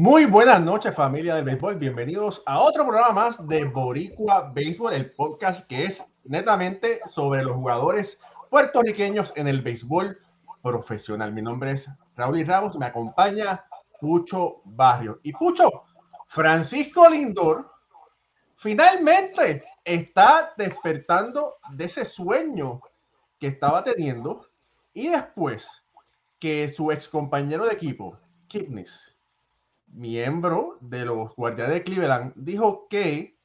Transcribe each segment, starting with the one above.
Muy buenas noches, familia del béisbol. Bienvenidos a otro programa más de Boricua Béisbol, el podcast que es netamente sobre los jugadores puertorriqueños en el béisbol profesional. Mi nombre es Raúl y Ramos, me acompaña Pucho Barrio. Y Pucho, Francisco Lindor finalmente está despertando de ese sueño que estaba teniendo y después que su ex compañero de equipo, Kipnis, miembro de los Guardianes de Cleveland, dijo que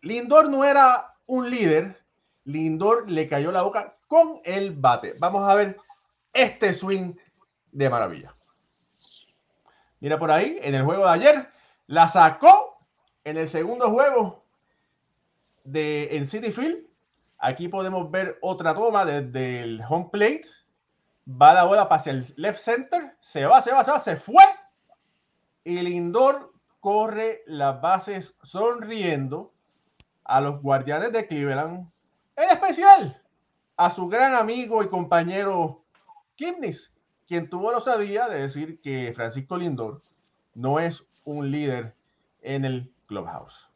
Lindor no era un líder, Lindor le cayó la boca con el bate. Vamos a ver este swing de maravilla. Mira por ahí, en el juego de ayer, la sacó en el segundo juego de en City Field. Aquí podemos ver otra toma desde el home plate. Va la bola hacia el left center. Se va, se va, se va, se fue y Lindor corre las bases sonriendo a los guardianes de Cleveland, en especial a su gran amigo y compañero Kipnis, quien tuvo la osadía de decir que Francisco Lindor no es un líder en el clubhouse.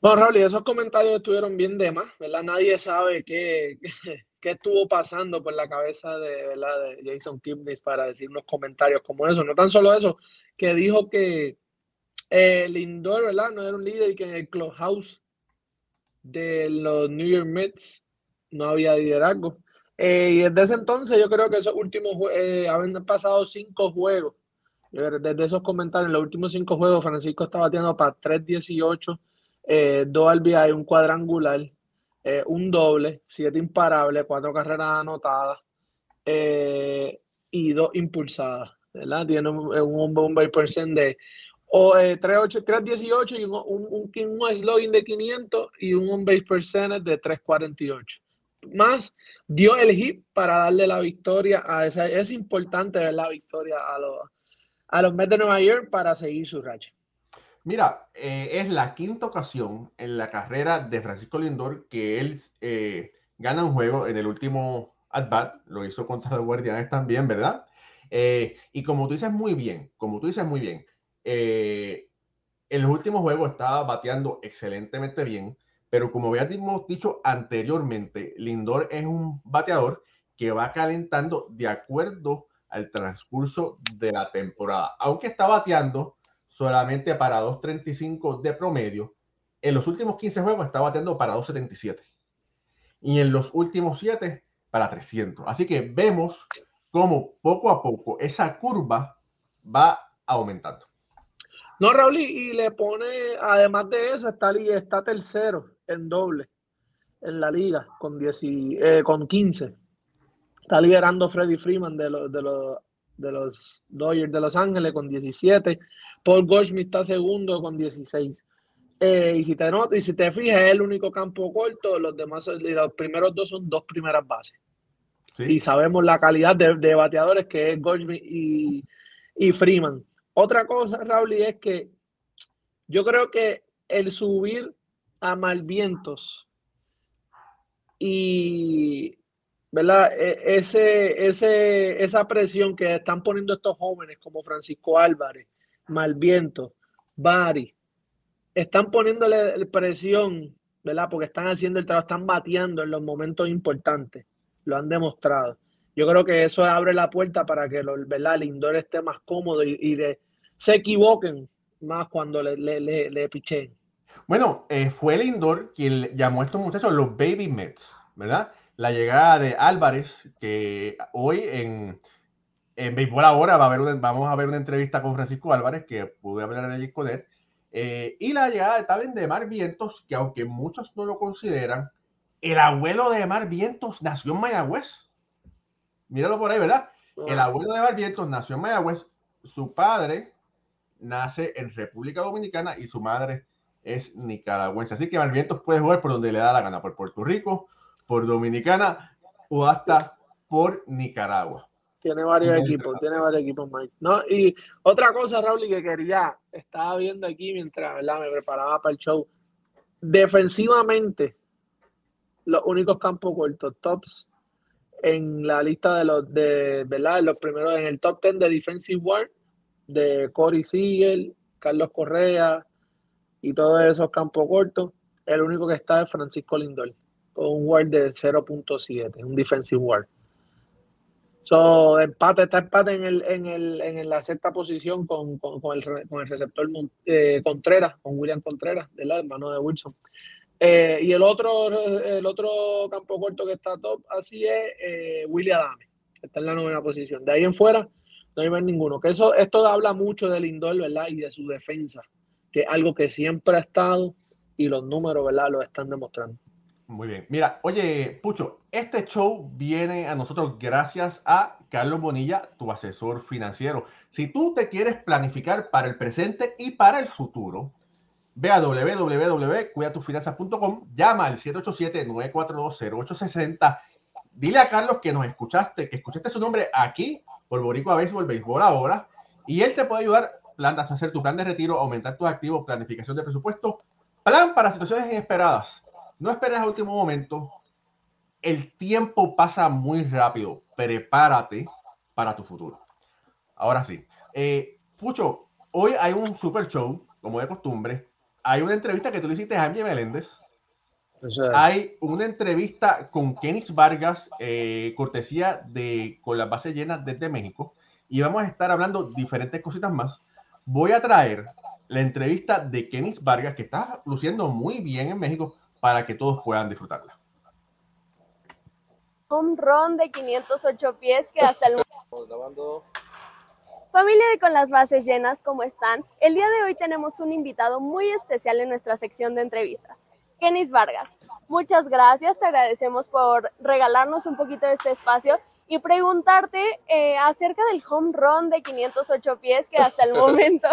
Bueno, Raúl, esos comentarios estuvieron bien de más, ¿verdad? Nadie sabe qué estuvo pasando por la cabeza de, Jason Kipnis para decir unos comentarios como eso. No tan solo eso, que dijo que eh, Lindor, ¿verdad? No era un líder y que en el clubhouse de los New York Mets no había liderazgo. Eh, y desde ese entonces yo creo que esos últimos, eh, habían pasado cinco juegos. Desde esos comentarios, en los últimos cinco juegos, Francisco estaba batiendo para 3.18, eh, dos RBI, un cuadrangular. Eh, un doble, siete imparables, cuatro carreras anotadas eh, y dos impulsadas. Tiene un, un, un de o, eh, 318 y un, un, un, slogan de 500 y un on base percentage de 348. Más dio el hit para darle la victoria a esa. Es importante ver la victoria a los, a los Mets de Nueva York para seguir su racha. Mira, eh, es la quinta ocasión en la carrera de Francisco Lindor que él eh, gana un juego en el último at-bat, lo hizo contra los Guardianes también, ¿verdad? Eh, y como tú dices muy bien, como tú dices muy bien, en los últimos juegos estaba bateando excelentemente bien, pero como habíamos dicho anteriormente, Lindor es un bateador que va calentando de acuerdo al transcurso de la temporada, aunque está bateando solamente para 2.35 de promedio. En los últimos 15 juegos está bateando para 2.77. Y en los últimos 7 para 300. Así que vemos cómo poco a poco esa curva va aumentando. No, Raúl, y le pone, además de eso, está, está tercero en doble en la liga con, 10, eh, con 15. Está liderando Freddy Freeman de los, de los, de los Dodgers de Los Ángeles con 17. Paul Goldschmidt está segundo con 16. Eh, y, si te notas, y si te fijas, es el único campo corto. Los demás, los primeros dos son dos primeras bases. Y sabemos la calidad de, bateadores que es Goldschmidt y, y, Freeman. Otra cosa, Raúl, es que yo creo que el subir a Malvientos y ¿verdad? E, ese, ese, esa presión que están poniendo estos jóvenes como Francisco Álvarez, Malviento, Bari, están poniéndole presión, ¿verdad? Porque están haciendo el trabajo, están bateando en los momentos importantes, lo han demostrado. Yo creo que eso abre la puerta para que los, ¿verdad? el indoor esté más cómodo y, se equivoquen más cuando le, le, pichen. Bueno, eh, fue el indoor quien llamó a estos muchachos los Baby Mets, ¿verdad? La llegada de Álvarez, que hoy en, en Béisbol Ahora va a haber vamos a ver una entrevista con Francisco Álvarez, que pude hablar allí con él, eh, y la llegada de de Mar Vientos, que aunque muchos no lo consideran, el abuelo de Mar Vientos nació en Mayagüez. Míralo por ahí, ¿verdad? El abuelo de Mar Vientos nació en Mayagüez, su padre nace en República Dominicana y su madre es nicaragüense. Así que Mar Vientos puede jugar por donde le da la gana, por Puerto Rico, por Dominicana o hasta por Nicaragua. Tiene varios equipos, tiene varios equipos, Mike. ¿no? Y otra cosa, Raúl, que quería, estaba viendo aquí mientras me preparaba para el show. Defensivamente, los únicos campos cortos, tops en la lista de los de, ¿verdad? Los primeros en el top 10 de Defensive War de Cory Siegel, Carlos Correa y todos esos campos cortos, el único que está es Francisco Lindor, con un WAR de 0.7, un defensive WAR. So, empate, está empate en, el, en, el, en la sexta posición con, con, con, el, con el, receptor eh, Contreras, con William Contreras, del hermano de Wilson. Eh, y el otro, el otro campo corto que está top así es eh, William Adame, que está en la novena posición. De ahí en fuera no hay más ninguno. Que eso, esto habla mucho del Lindor, ¿verdad? Y de su defensa, que es algo que siempre ha estado y los números, ¿verdad? Lo están demostrando. Muy bien. Mira, oye, Pucho, este show viene a nosotros gracias a Carlos Bonilla, tu asesor financiero. Si tú te quieres planificar para el presente y para el futuro, ve a www.cuidatufinanzas.com, llama al 787-942-0860. Dile a Carlos que nos escuchaste, que escuchaste su nombre aquí por Boricua Béisbol, Béisbol ahora, y él te puede ayudar a hacer tu plan de retiro, aumentar tus activos, planificación de presupuesto, plan para situaciones inesperadas no esperes a último momento. El tiempo pasa muy rápido. Prepárate para tu futuro. Ahora sí. Eh, Pucho, hoy hay un super show, como de costumbre. Hay una entrevista que tú le hiciste a Jaime Meléndez. hay una entrevista con Kenis Vargas, eh, cortesía de Con las bases llenas desde México. Y vamos a estar hablando diferentes cositas más. Voy a traer la entrevista de Kenis Vargas, que está luciendo muy bien en México para que todos puedan disfrutarla. Un ron de 508 pies que hasta el momento... Familia de Con las Bases Llenas, ¿cómo están? El día de hoy tenemos un invitado muy especial en nuestra sección de entrevistas, Kenis Vargas. Muchas gracias, te agradecemos por regalarnos un poquito de este espacio y preguntarte eh, acerca del home run de 508 pies que hasta el momento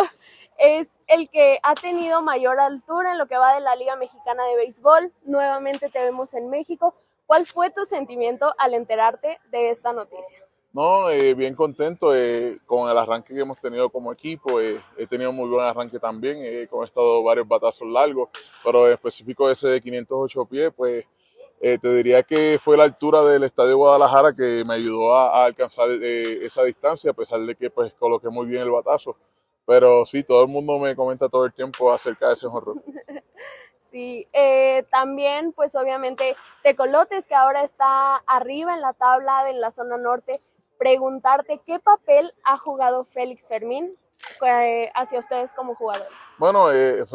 es el que ha tenido mayor altura en lo que va de la Liga Mexicana de Béisbol. Nuevamente te vemos en México. ¿Cuál fue tu sentimiento al enterarte de esta noticia? No, eh, bien contento eh, con el arranque que hemos tenido como equipo. Eh, he tenido muy buen arranque también, he estado varios batazos largos, pero en específico ese de 508 pies, pues te diría que fue la altura del Estadio Guadalajara que me ayudó a, a alcanzar esa distancia, a pesar de que pues coloqué muy bien el batazo. Pero sí, todo el mundo me comenta todo el tiempo acerca de ese horror. Sí, eh, también pues obviamente Tecolotes que ahora está arriba en la tabla en la zona norte, preguntarte qué papel ha jugado Félix Fermín eh, hacia ustedes como jugadores. Bueno, eh,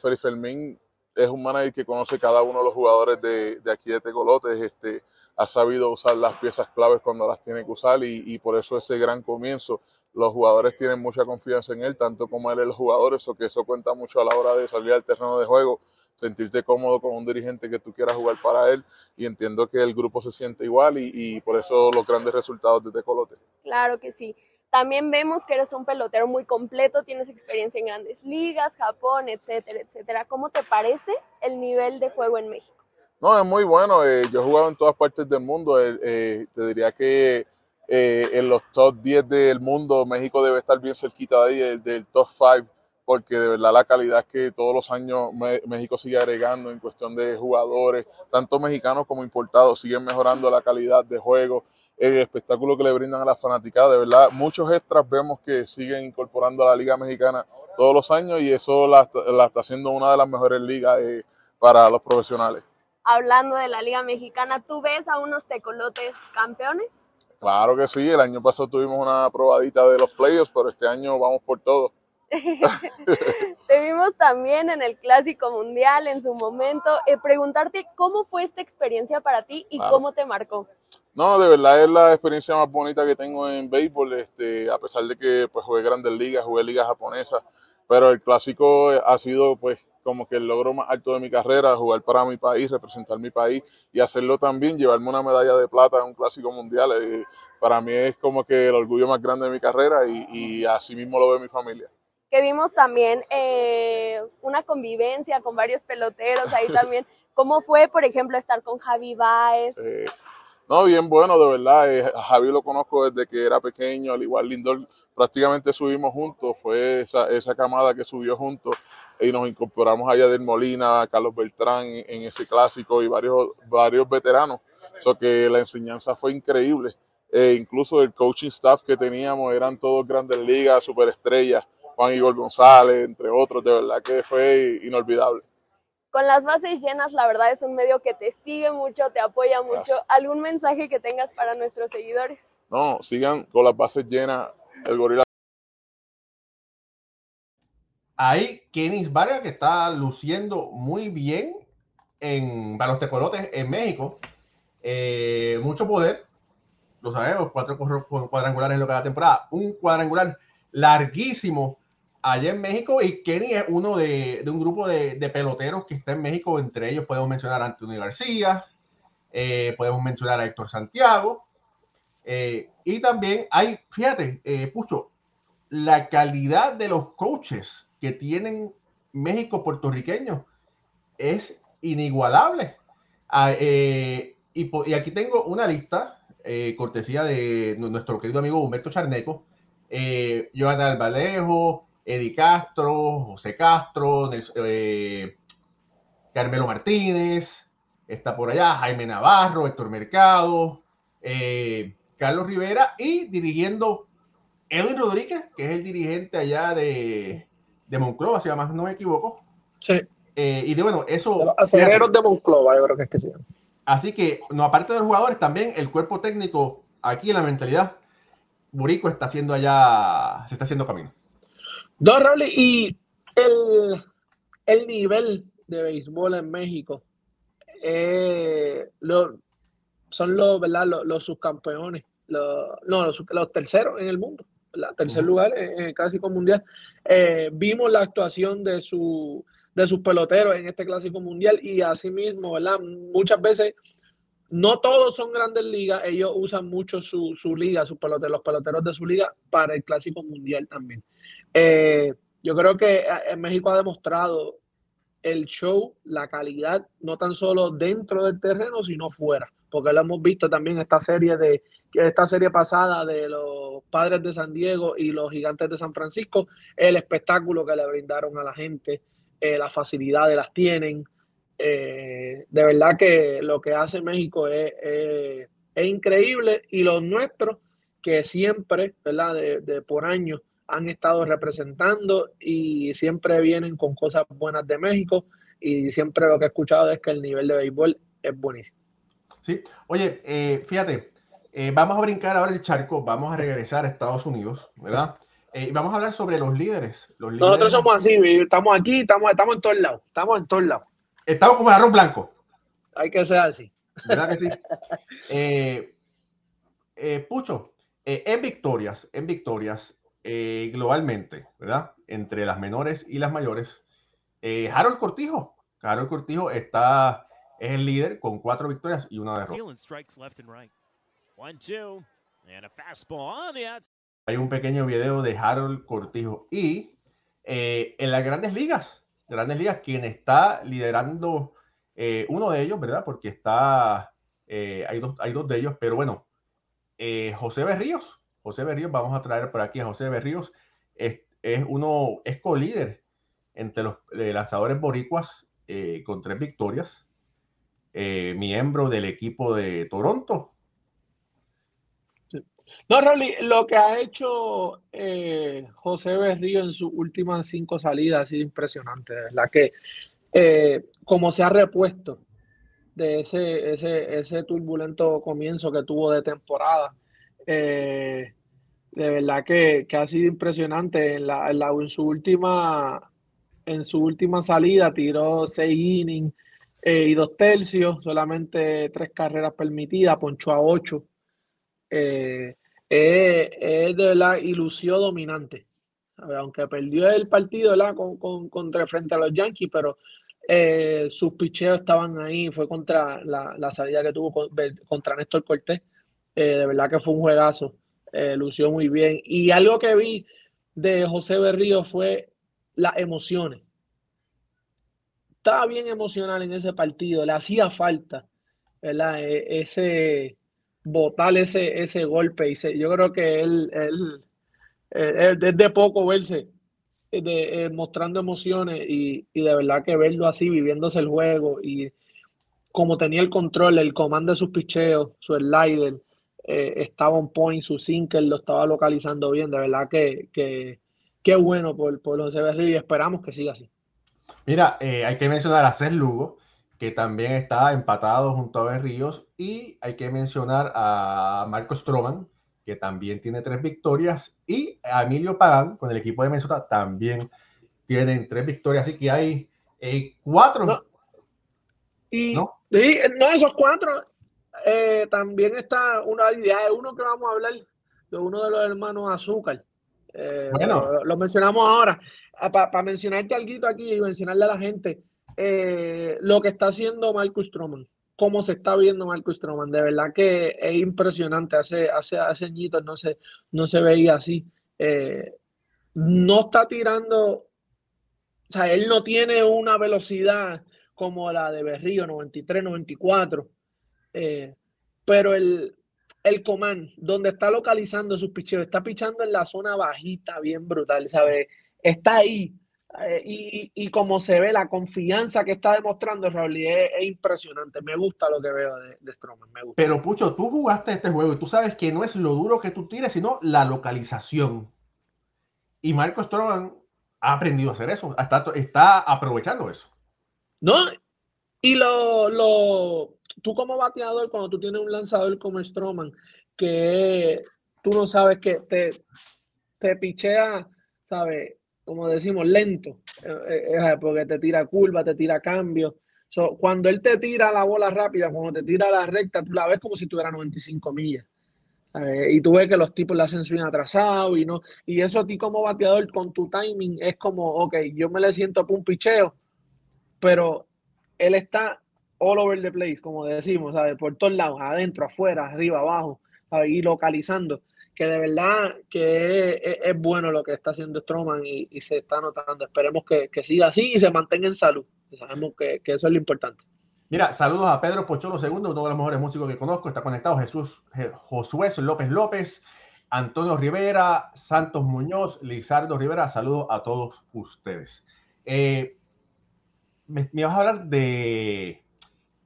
Félix Fermín es un manager que conoce cada uno de los jugadores de, de, aquí de Tecolotes, este, ha sabido usar las piezas claves cuando las tiene que usar y, y por eso ese gran comienzo los jugadores tienen mucha confianza en él, tanto como él en los jugadores, o que eso cuenta mucho a la hora de salir al terreno de juego, sentirte cómodo con un dirigente que tú quieras jugar para él y entiendo que el grupo se siente igual y, y por eso los grandes resultados de Tecolote. Claro que sí. También vemos que eres un pelotero muy completo, tienes experiencia en grandes ligas, Japón, etcétera, etcétera. ¿Cómo te parece el nivel de juego en México? No, es muy bueno. Eh, yo he jugado en todas partes del mundo. Eh, eh, te diría que eh, en los top 10 del mundo, México debe estar bien cerquita de ahí, del, top 5, porque de verdad la calidad que todos los años México sigue agregando en cuestión de jugadores, tanto mexicanos como importados, siguen mejorando la calidad de juego, el espectáculo que le brindan a la fanaticada, de verdad, muchos extras vemos que siguen incorporando a la Liga Mexicana todos los años y eso la, está haciendo una de las mejores ligas eh, para los profesionales. Hablando de la Liga Mexicana, ¿tú ves a unos tecolotes campeones? Claro que sí, el año pasado tuvimos una probadita de los playoffs, pero este año vamos por todo. Te vimos también en el Clásico Mundial en su momento. Eh, preguntarte cómo fue esta experiencia para ti y cómo te marcó. No, de verdad es la experiencia más bonita que tengo en béisbol, este, a pesar de que pues, jugué grandes ligas, jugué ligas japonesas, pero el Clásico ha sido pues como que el logro más alto de mi carrera, jugar para mi país, representar mi país y hacerlo también, llevarme una medalla de plata en un clásico mundial. Eh, para mí es como que el orgullo más grande de mi carrera y, así mismo lo ve mi familia. Que vimos también eh, una convivencia con varios peloteros ahí también. ¿Cómo fue, por ejemplo, estar con Javi Baez? Eh, no, bien bueno, de verdad. Javi lo conozco desde que era pequeño, al igual Lindor prácticamente subimos juntos, fue esa, esa camada que subió juntos y nos incorporamos allá del Molina, Carlos Beltrán en, ese clásico y varios, varios veteranos. So que la enseñanza fue increíble. Eh, incluso el coaching staff que teníamos eran todos grandes ligas, superestrellas, Juan Igor González, entre otros, de verdad que fue inolvidable. Con las bases llenas, la verdad es un medio que te sigue mucho, te apoya mucho. ¿Algún mensaje que tengas para nuestros seguidores? No, sigan con las bases llenas, el gorila. Ahí Kenis Vargas que está luciendo muy bien en para los tecolotes en México. Eh, mucho poder, lo sabemos, cuatro cuadrangulares en lo que da temporada, un cuadrangular larguísimo allá en México y Kenny es uno de, un grupo de, peloteros que está en México, entre ellos podemos mencionar a Antonio García, eh, podemos mencionar a Héctor Santiago eh, y también hay, fíjate, Pucho, la calidad de los coaches que tienen México puertorriqueños es inigualable. Ah, y, y, aquí tengo una lista eh, cortesía de nuestro querido amigo Humberto Charneco, eh, Jonathan Albalejo, Eddie Castro, José Castro, eh, Carmelo Martínez, está por allá Jaime Navarro, Héctor Mercado, eh, Carlos Rivera y dirigiendo Edwin Rodríguez, que es el dirigente allá de, de Monclova, si más no me equivoco. Sí. y de bueno, eso. Los aceleros de Monclova, yo creo que es que sí. Así que, no, aparte de los jugadores, también el cuerpo técnico aquí en la mentalidad, Burico está haciendo allá, se está haciendo camino. No, Raúl, y el, nivel de béisbol en México eh, son los, ¿verdad? Los, subcampeones, no, los, terceros en el mundo, ¿verdad? tercer lugar en, el Clásico Mundial. Eh, vimos la actuación de su de sus peloteros en este clásico mundial y asimismo, ¿verdad? Muchas veces no todos son grandes ligas, ellos usan mucho su, liga, sus peloteros, los peloteros de su liga para el clásico mundial también. Eh, yo creo que eh, México ha demostrado el show, la calidad, no tan solo dentro del terreno, sino fuera, porque lo hemos visto también esta serie de esta serie pasada de los Padres de San Diego y los Gigantes de San Francisco, el espectáculo que le brindaron a la gente, eh, las facilidades las tienen. Eh, de verdad que lo que hace México es, increíble y los nuestros que siempre, ¿verdad? De, por años han estado representando y siempre vienen con cosas buenas de México y siempre lo que he escuchado es que el nivel de béisbol es buenísimo. Sí, oye, eh, fíjate, vamos a brincar ahora el charco, vamos a regresar a Estados Unidos, ¿verdad? Eh, vamos a hablar sobre los líderes, Nosotros somos así, estamos aquí, estamos, estamos en todos lados, estamos en todos lados. Estamos como el arroz blanco. Hay que ser así. ¿Verdad que sí? Eh, eh, Pucho, en victorias, en victorias, globalmente, ¿verdad? Entre las menores y las mayores, Harold Cortijo. Harold Cortijo está, es el líder con cuatro victorias y una derrota hay un pequeño video de Harold Cortijo. Y eh, en las grandes ligas, grandes ligas, quien está liderando eh, uno de ellos, ¿verdad? Porque está, eh, hay, dos, hay dos de ellos, pero bueno, José Berríos, José Berríos, vamos a traer por aquí a José Berríos, es, uno, es co-líder entre los lanzadores boricuas con tres victorias, miembro del equipo de Toronto, no, Rolly, lo que ha hecho eh, José Berrío en sus últimas cinco salidas ha sido impresionante, de verdad que eh, como se ha repuesto de ese, ese, ese, turbulento comienzo que tuvo de temporada, eh, de verdad que, ha sido impresionante. En, la, en, su última, en su última salida tiró seis innings y dos tercios, solamente tres carreras permitidas, ponchó a ocho es, de verdad ilusión dominante. aunque perdió el partido Con, contra frente a los Yankees, pero eh, sus picheos estaban ahí. Fue contra la, salida que tuvo contra Néstor Cortés. Eh, de verdad que fue un juegazo. Eh, lució muy bien. Y algo que vi de José Berrío fue las emociones. Estaba bien emocional en ese partido, le hacía falta, ¿verdad? E, ese, botar ese, ese golpe. Y yo creo que él, él, de poco verse eh, de, mostrando emociones y, de verdad que verlo así, viviéndose el juego y como tenía el control, el comando de sus picheos, su slider, eh, estaba un point, su sinker lo estaba localizando bien. De verdad que, que, bueno por, por José Berrío y esperamos que siga así. Mira, eh, hay que mencionar a Cés Lugo, que también está empatado junto a Berríos, y hay que mencionar a Marco Stroman, que también tiene tres victorias, y a Emilio Pagán con el equipo de Minnesota también tienen tres victorias, así que hay eh, cuatro. Y ¿no? esos cuatro, eh, también está una idea de uno que vamos a hablar, de uno de los hermanos Azúcar. Eh, bueno. Lo, mencionamos ahora. Ah, Para mencionarte algo aquí y mencionarle a la gente lo que está haciendo Marcus Stroman, cómo se está viendo Marcus Stroman. De verdad que es impresionante. Hace, hace, hace añitos no se, no se veía así. no está tirando o sea, él no tiene una velocidad como la de Berrío, 93, 94. Eh, pero el, el command, donde está localizando sus picheos, está pichando en la zona bajita, bien brutal, ¿sabes? Está ahí. Eh, y, y, como se ve, la confianza que está demostrando Raúl es, impresionante. Me gusta lo que veo de, de Stroman. Me gusta. Pero Pucho, tú jugaste este juego y tú sabes que no es lo duro que tú tires, sino la localización. Y Marco Stroman ha aprendido a hacer eso, está, está aprovechando eso. No, y lo, lo, tú como bateador, cuando tú tienes un lanzador como Stroman, que tú no sabes que te, te pichea, ¿sabes? Como decimos, lento, eh, eh, porque te tira curva, te tira cambio. cuando él te tira la bola rápida, cuando te tira la recta, tú la ves como si tuviera 95 millas. Eh, y tú ves que los tipos le hacen swing atrasado y no, y eso a ti como bateador con tu timing es como, ok, yo me le siento por un picheo, pero él está all over the place, como decimos, ¿sabes? Por todos lados, adentro, afuera, arriba, abajo, y localizando, que de verdad que es, bueno lo que está haciendo Stroman y, se está notando. Esperemos que, siga así y se mantenga en salud. Sabemos que eso es lo importante. Mira, saludos a Pedro Pocholo II, uno de los mejores músicos que conozco. Está conectado Jesús Josué López López, Antonio Rivera, Santos Muñoz, Lizardo Rivera. Saludos a todos ustedes. Eh, me, vas a hablar de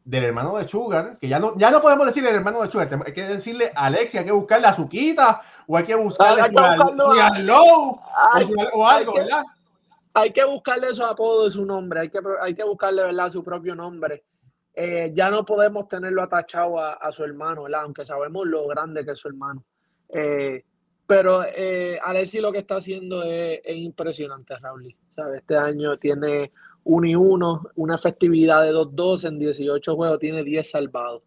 del hermano de Sugar, que ya no, ya no podemos decir el hermano de Sugar, hay que decirle Alexia, hay que buscarle a Suquita, o hay que buscarle su, o, o, algo, ¿verdad? Hay que buscarle su apodo, su nombre, hay que, hay que buscarle, ¿verdad? Su propio nombre. Eh, ya no podemos tenerlo atachado a, su hermano, aunque sabemos lo grande que es su hermano. Eh, pero eh, Alessi lo que está haciendo es, impresionante, Raúl. Este año tiene 1 y 1, una efectividad de 2-2 en 18 juegos, tiene 10 salvados.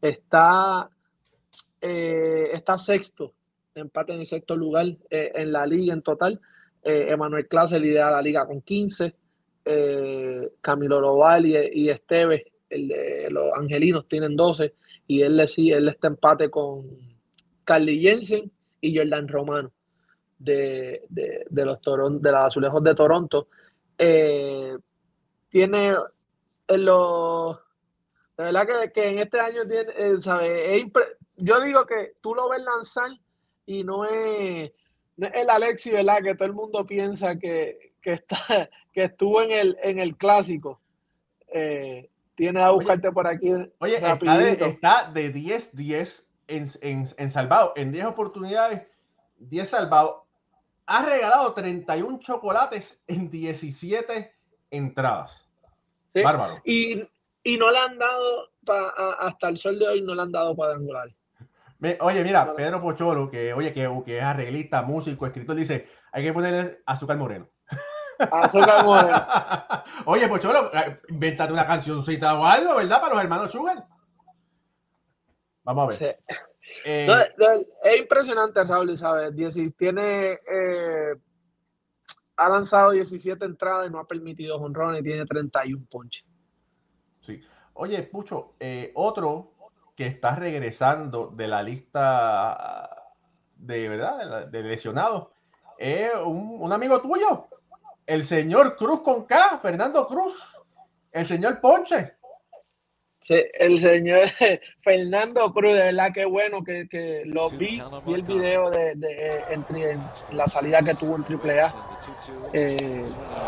Está, eh, está sexto, empate en el sexto lugar en la liga en total. Emanuel Clase lidera la liga con 15. Camilo Loval y, y Esteves el de los angelinos tienen 12 y él le sigue, él está empate con Carly Jensen y Jordan Romano de, los Toron, de los azulejos de Toronto. Eh, tiene en los de verdad que, en este año tiene, eh, yo digo que tú lo ves lanzar y no es, el Alexi, ¿verdad? Que todo el mundo piensa que, está, que estuvo en el, en el clásico. Eh, Tienes a buscarte por aquí. Oye, está de, 10-10 en, en, salvado. En 10 oportunidades, 10 salvados. Ha regalado 31 chocolates en 17 entradas. Bárbaro. Y, no le han dado, hasta el sol de hoy, no le han dado cuadrangulares. Oye, mira, Pedro Pocholo, que oye, que, que es arreglista, músico, escritor, dice, hay que ponerle azúcar moreno. Azúcar moreno. Oye, Pocholo, eh, invéntate una cancioncita o algo, ¿verdad? Para los hermanos Sugar. Vamos a ver. Eh, es impresionante, Raúl, ¿sabes? Tiene. Eh, ha lanzado 17 entradas y no ha permitido honrones y tiene 31 ponches. Sí. Oye, Pucho, otro que está regresando de la lista de verdad de lesionados es un amigo tuyo, el señor Cruz con K, Fernando Cruz, el señor Ponche. Sí, el señor Fernando Cruz, de verdad que bueno que, lo vi, vi el video de, la salida que tuvo en AAA. Eh,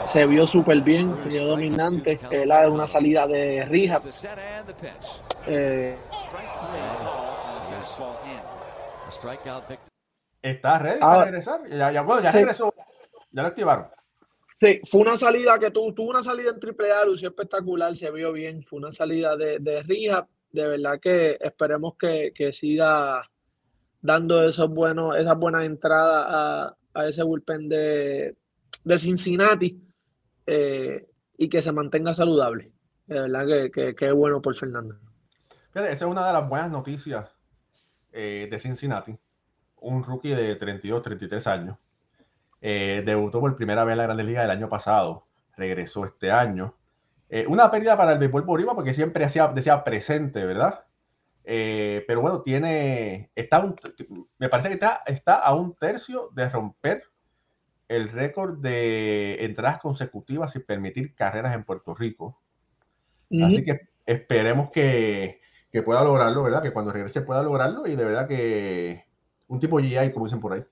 se vio súper bien, se vio dominante, la una salida de rija. Eh, ¿Estás ready para Ah, regresar? Ya, ya, bueno, ya sí. regresó. Ya lo activaron. Sí, fue una salida que tuvo, tuvo una salida en triple A, lució espectacular, se vio bien, fue una salida de, de de verdad que esperemos que, que siga dando esos buenos, esas buenas entradas a, a ese bullpen de, de Cincinnati eh, y que se mantenga saludable. De verdad que, que, es bueno por Fernando. Esa es una de las buenas noticias eh, de Cincinnati. Un rookie de 32, 33 años. Eh, debutó por primera vez en la Grandes Ligas el año pasado. Regresó este año. Eh, una pérdida para el béisbol boricua porque siempre hacía, decía presente, ¿verdad? Eh, pero bueno, tiene. Está un- me parece que está, está a un tercio de romper el récord de entradas consecutivas sin permitir carreras en Puerto Rico. Así que esperemos que, que pueda lograrlo, ¿verdad? Que cuando regrese pueda lograrlo y de verdad que un tipo GI, como dicen por ahí.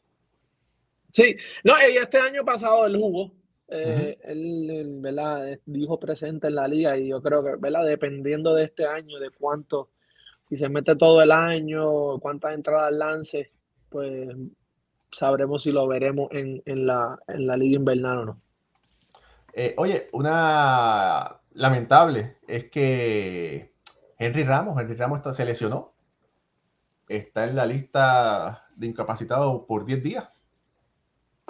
Sí, no, y este año pasado él jugó, eh, él, él, ¿verdad? Dijo presente en la liga y yo creo que, ¿verdad? Dependiendo de este año, de cuánto, si se mete todo el año, cuántas entradas lance, pues sabremos si lo veremos en, en la, en la liga invernal o no. Eh, oye, una lamentable es que Henry Ramos, Henry Ramos está, se lesionó. Está en la lista de incapacitados por 10 días.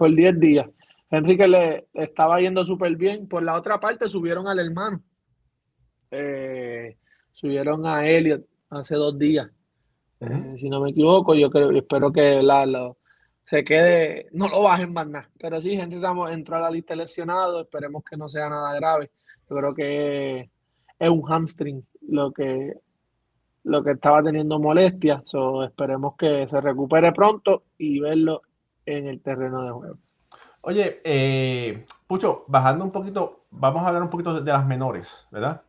Por 10 días. Enrique le estaba yendo súper bien. Por la otra parte, subieron al hermano. Eh, subieron a Elliot hace dos días. Eh, si no me equivoco, yo creo, espero que la, lo- se quede, no lo bajen más nada. Pero sí, Henry Ramos entró a la lista de lesionados, esperemos que no sea nada grave. Yo creo que es un hamstring lo que, lo que estaba teniendo molestias. So, esperemos que se recupere pronto y verlo en el terreno de juego. Oye, eh, Pucho, bajando un poquito, vamos a hablar un poquito de, de las menores, ¿verdad?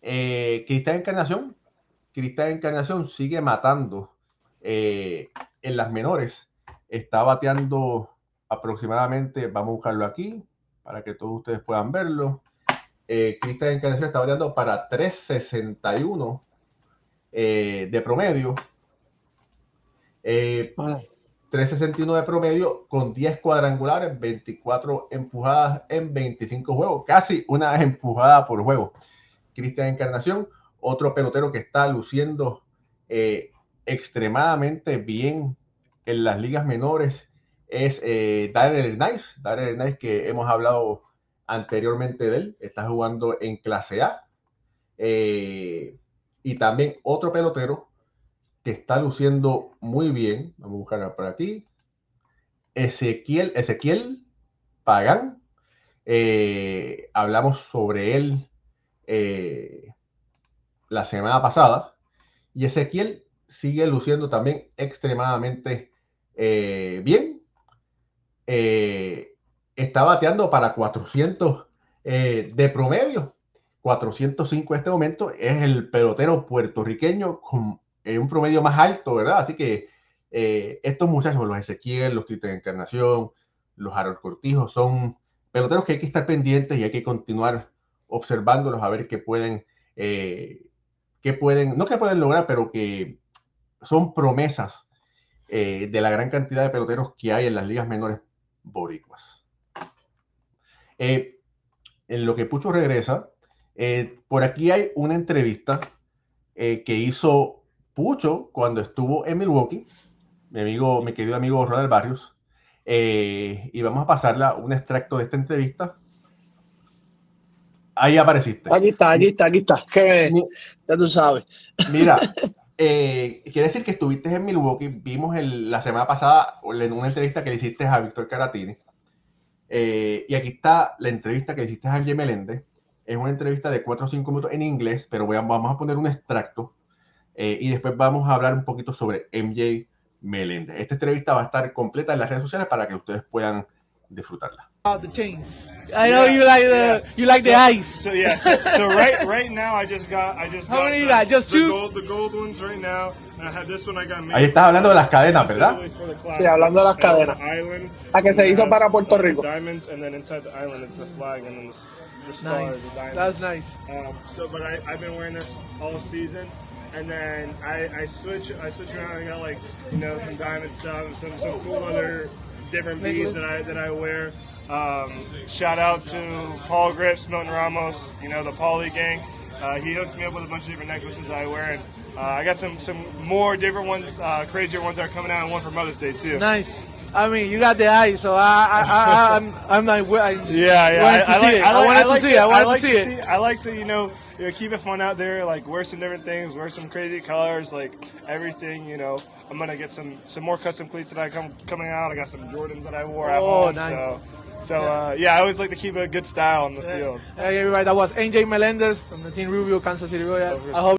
Eh, Cristian Encarnación, Cristian Encarnación sigue matando eh, en las menores. Está bateando aproximadamente, vamos a buscarlo aquí para que todos ustedes puedan verlo. Eh, Cristian Encarnación está bateando para 361 eh, de promedio. Eh, Vale. 361 de promedio con 10 cuadrangulares, 24 empujadas en 25 juegos, casi una empujada por juego. Cristian Encarnación, otro pelotero que está luciendo eh, extremadamente bien en las ligas menores, es eh, Darrell Nice. Darrell Nice, que hemos hablado anteriormente de él, está jugando en clase A. Eh, y también otro pelotero que está luciendo muy bien. Vamos a buscarlo por aquí. Ezequiel, Ezequiel Pagán. Eh, hablamos sobre él eh, la semana pasada. Y Ezequiel sigue luciendo también extremadamente eh, bien. Está bateando para 400 eh, de promedio. 405 en este momento. Es el pelotero puertorriqueño con eh, un promedio más alto, ¿verdad? Así que eh, estos muchachos, los Ezequiel, los Cristian Encarnación, los Harold Cortijo, son peloteros que hay que estar pendientes y hay que continuar observándolos a ver qué pueden, eh, qué pueden, no que pueden lograr, pero que son promesas de la gran cantidad de peloteros que hay en las ligas menores boricuas. En lo que Pucho regresa, por aquí hay una entrevista que hizo Pucho cuando estuvo en Milwaukee, mi amigo, mi querido amigo Ronald Barrios, eh, y vamos a pasarla un extracto de esta entrevista. Ahí apareciste. Aquí está, aquí está, aquí está. Que ya tú sabes. Mira, eh, quiere decir que estuviste en Milwaukee. Vimos el- la semana pasada en una entrevista que le hiciste a Víctor Caratini. Eh, y aquí está la entrevista que le hiciste a Angie Meléndez. Es una entrevista de 4 o 5 minutos en inglés, pero voy a- vamos a poner un extracto. Eh, y después vamos a hablar un poquito sobre MJ Meléndez. Esta entrevista va a estar completa en las redes sociales para que ustedes puedan disfrutarla. about the chains. I know you like the you like the So- ice. So yeah, so, so right right now I just got I just How got many you the, got? Just the two? gold the gold ones right now. And I had this one I got made Ahí estás hablando de las cadenas, ¿verdad? the. Sí, hablando de las cadenas. the island, La que se hizo has, para Puerto uh, the Rico. Diamonds and then inside the island it's the flag and then the, the star Nice. the. That's nice. Um, so, but I, I've been wearing this all season, and then I, I switch I switch around. I got like you know some diamond stuff, some some cool other different beads that I that I wear. Um, shout out to Paul Grips, Milton Ramos, you know the Paulie gang. Uh, he hooks me up with a bunch of different necklaces that I wear, and uh, I got some some more different ones, uh, crazier ones that are coming out, and one for Mother's Day too. Nice. I mean, you got the eye, so I, I, I, I'm, I'm like, I, Yeah, yeah. wanted to see it. I wanted to see it. I wanted to see it. see- I like to, you know, you know, keep it fun out there. Like wear some different things, wear some crazy colors, like everything. You know, I'm gonna get some some more custom cleats that I come coming out. I got some Jordans that I wore at Oh, home. nice. So, so uh, yeah, I always like to keep a good style on the field. Hey, everybody, that was NJ Melendez from the Team Rubio, Kansas City Royals. Hope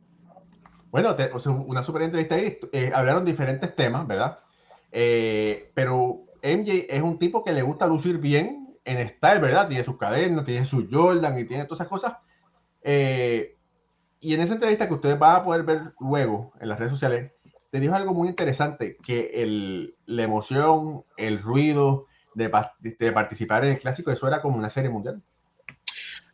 Bueno, te- o sea, una super entrevista ahí. eh, hablaron diferentes temas, ¿verdad? Eh, pero MJ es un tipo que le gusta lucir bien en style, ¿verdad? Tiene sus cadenas, tiene su Jordan y tiene todas esas cosas. Eh, y en esa entrevista que ustedes van a poder ver luego en las redes sociales, te dijo algo muy interesante, que el, la emoción, el ruido de, de participar en el clásico, eso era como una serie mundial.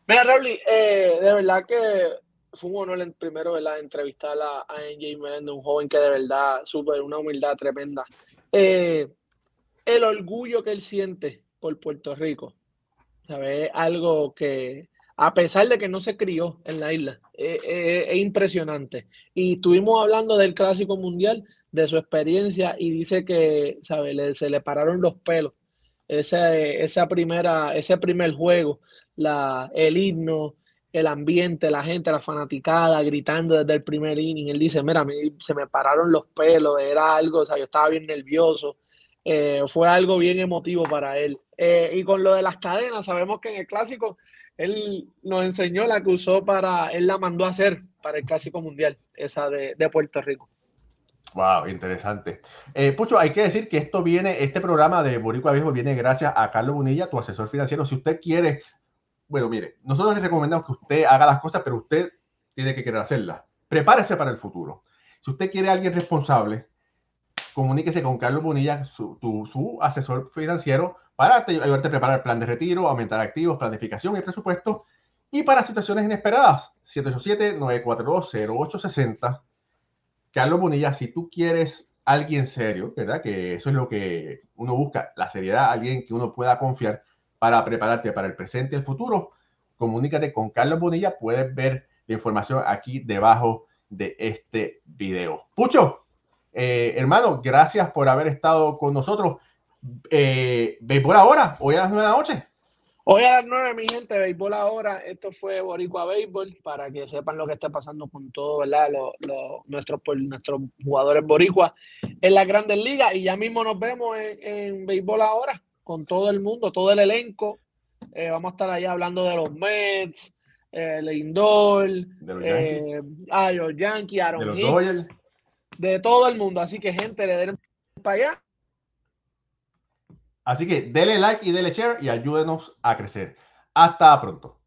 Mira, Raúl, eh, de verdad que fue un honor en- primero ¿verdad? entrevistar a, a NJ Melendez, un joven que de verdad, súper, una humildad tremenda. Eh, el orgullo que él siente por Puerto Rico, ¿sabes? Es algo que, a pesar de que no se crió en la isla, eh, eh, es impresionante. Y estuvimos hablando del Clásico Mundial, de su experiencia, y dice que, ¿sabes? Le- se le pararon los pelos. Ese, esa primera, ese primer juego, la, el himno, el ambiente, la gente, la fanaticada gritando desde el primer inning. Él dice, mira, a mí se me pararon los pelos, era algo, o sea, yo estaba bien nervioso. Eh, fue algo bien emotivo para él. Y con lo de las cadenas, sabemos que en el clásico él nos enseñó la que usó para, él la mandó a hacer para el clásico mundial, esa de, de Puerto Rico. Wow, interesante. Eh, Pucho, hay que decir que esto viene, este programa de Boricua Viejo viene gracias a Carlos Bonilla, tu asesor financiero. Si usted quiere, bueno, mire, nosotros le recomendamos que usted haga las cosas, pero usted tiene que querer hacerlas. Prepárese para el futuro. Si usted quiere a alguien responsable, comuníquese con Carlos Bonilla, su, tu- su asesor financiero, para te- ayudarte a preparar plan de retiro, aumentar activos, planificación y presupuesto. Y para situaciones inesperadas, 787-942-0860. Carlos Bonilla, si tú quieres alguien serio, ¿verdad? Que eso es lo que uno busca, la seriedad, alguien que uno pueda confiar para prepararte para el presente y el futuro, comunícate con Carlos Bonilla. Puedes ver la información aquí debajo de este video. Pucho, eh, hermano, gracias por haber estado con nosotros. Eh, béisbol ahora, hoy a las 9 de la noche. Hoy a las 9, mi gente, béisbol ahora. Esto fue Boricua Béisbol para que sepan lo que está pasando con todo, ¿verdad? Lo- lo- nuestros, nuestros jugadores Boricua en las grandes ligas. Y ya mismo nos vemos en, en béisbol ahora con todo el mundo, todo el elenco. Eh, vamos a estar allá hablando de los Mets, eh, Lindor, De los Yankees, eh, los Yankees, Aaron de los Hicks, de todo el mundo. Así que, gente, le den para allá. Así que dele like y dele share y ayúdenos a crecer. Hasta pronto.